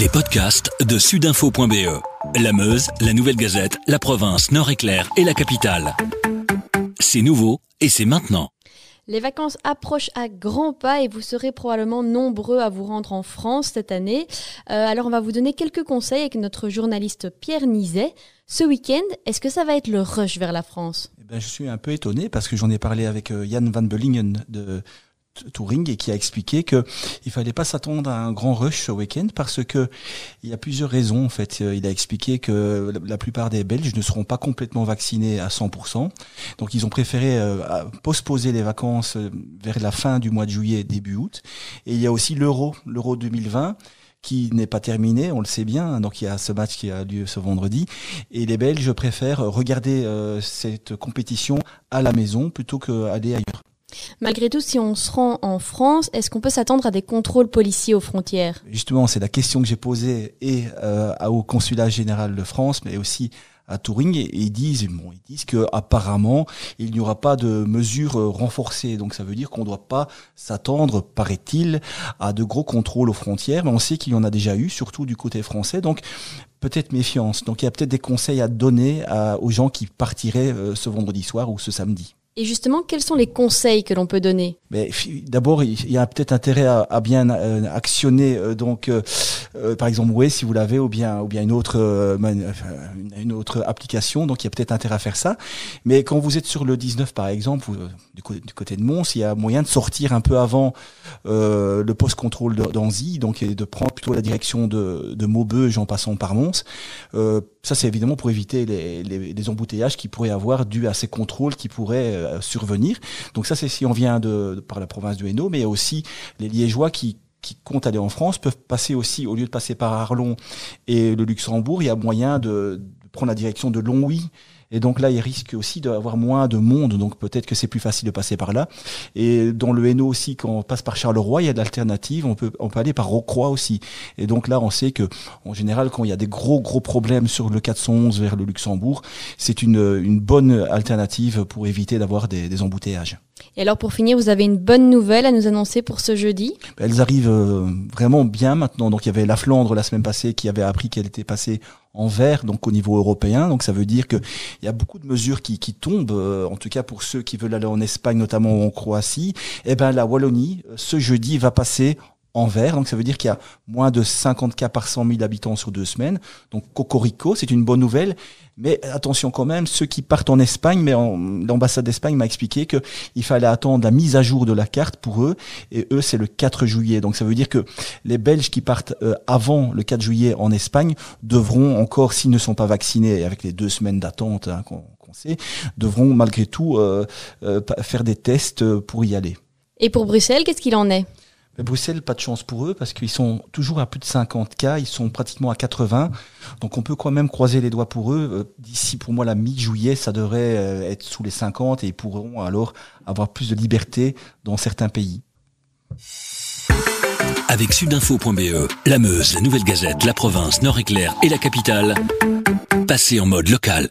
Les podcasts de sudinfo.be. La Meuse, la Nouvelle Gazette, la province Nord-Éclair et la capitale. C'est nouveau et c'est maintenant. Les vacances approchent à grands pas et vous serez probablement nombreux à vous rendre en France cette année. Euh, alors on va vous donner quelques conseils avec notre journaliste Pierre Nizet. Ce week-end, est-ce que ça va être le rush vers la France? Eh ben, Je suis un peu étonné parce que j'en ai parlé avec euh, Jan van Bellingen de Touring et qui a expliqué que il fallait pas s'attendre à un grand rush ce week-end parce que il y a plusieurs raisons en fait. Il a expliqué que la plupart des Belges ne seront pas complètement vaccinés à 100%, donc ils ont préféré euh, postposer les vacances euh, vers la fin du mois de juillet début août. Et il y a aussi l'Euro, l'Euro 2020 qui n'est pas terminé, on le sait bien. Donc il y a ce match qui a lieu ce vendredi. Et les Belges préfèrent regarder euh, cette compétition à la maison plutôt qu'aller ailleurs. Malgré tout, si on se rend en France, est-ce qu'on peut s'attendre à des contrôles policiers aux frontières? Justement, c'est la question que j'ai posée et euh, au consulat général de France, mais aussi à Touring et, ils disent bon, ils disent que apparemment il n'y aura pas de mesures euh, renforcées. Donc ça veut dire qu'on ne doit pas s'attendre paraît-il à de gros contrôles aux frontières. Mais on sait qu'il y en a déjà eu surtout du côté français. Donc peut-être méfiance. Donc il y a peut-être des conseils à donner aux gens qui partiraient euh, ce vendredi soir ou ce samedi et justement, quels sont les conseils que l'on peut donner Mais d'abord, il y a peut-être intérêt à, bien euh, actionner euh, donc euh, par exemple oui si vous l'avez ou bien ou bien une autre une autre application. Donc il y a peut-être intérêt à faire ça. Mais quand vous êtes sur le 19 par exemple du, côté, de Mons, il y a moyen de sortir un peu avant le post contrôle d'Anzy, donc de prendre plutôt la direction de, Maubeuge en passant par Mons. ça c'est évidemment pour éviter les, les, les embouteillages qui pourraient avoir dû à ces contrôles qui pourraient survenir. Donc ça, c'est si on vient de, par la province de Hainaut, mais il y a aussi les Liégeois qui qui comptent aller en France peuvent passer aussi, au lieu de passer par Arlon et le Luxembourg, il y a moyen de, de prendre la direction de Longwy et donc là, il risque aussi d'avoir moins de monde. Donc peut-être que c'est plus facile de passer par là. Et dans le Hainaut aussi, quand on passe par Charleroi, il y a de l'alternative. On peut, on peut aller par Rocroi aussi. Et donc là, on sait que, en général, quand il y a des gros, gros problèmes sur le 411 vers le Luxembourg, c'est une, une bonne alternative pour éviter d'avoir des, des embouteillages. Et alors pour finir, vous avez une bonne nouvelle à nous annoncer pour ce jeudi? Elles arrivent euh, vraiment bien maintenant. Donc il y avait la Flandre la semaine passée qui avait appris qu'elle était passée en vert, donc au niveau européen. Donc ça veut dire qu'il y a beaucoup de mesures qui, tombent, euh, en tout cas pour ceux qui veulent aller en Espagne, notamment en Croatie. Et eh ben la Wallonie, euh, ce jeudi, va passer en vert. Donc ça veut dire qu'il y a moins de 50 cas par 100 000 habitants sur deux semaines. Donc Cocorico, c'est une bonne nouvelle. Mais attention quand même, ceux qui partent en Espagne, mais l'ambassade d'Espagne m'a expliqué que il fallait attendre la mise à jour de la carte pour eux. Et eux, c'est le 4 juillet. Donc ça veut dire que les Belges qui partent euh, avant le 4 juillet en Espagne devront encore, s'ils ne sont pas vaccinés, avec les deux semaines d'attente hein, qu'on sait, devront malgré tout euh, euh, faire des tests pour y aller. Et pour Bruxelles, qu'est-ce qu'il en est? Bruxelles, pas de chance pour eux parce qu'ils sont toujours à plus de 50 cas, ils sont pratiquement à 80. Donc on peut quand même croiser les doigts pour eux. Euh, d'ici pour moi la mi-juillet, ça devrait euh, être sous les 50 et ils pourront alors avoir plus de liberté dans certains pays. Avec sudinfo.be, la Meuse, la Nouvelle Gazette, la province, Nord-Éclair et la capitale, passez en mode local.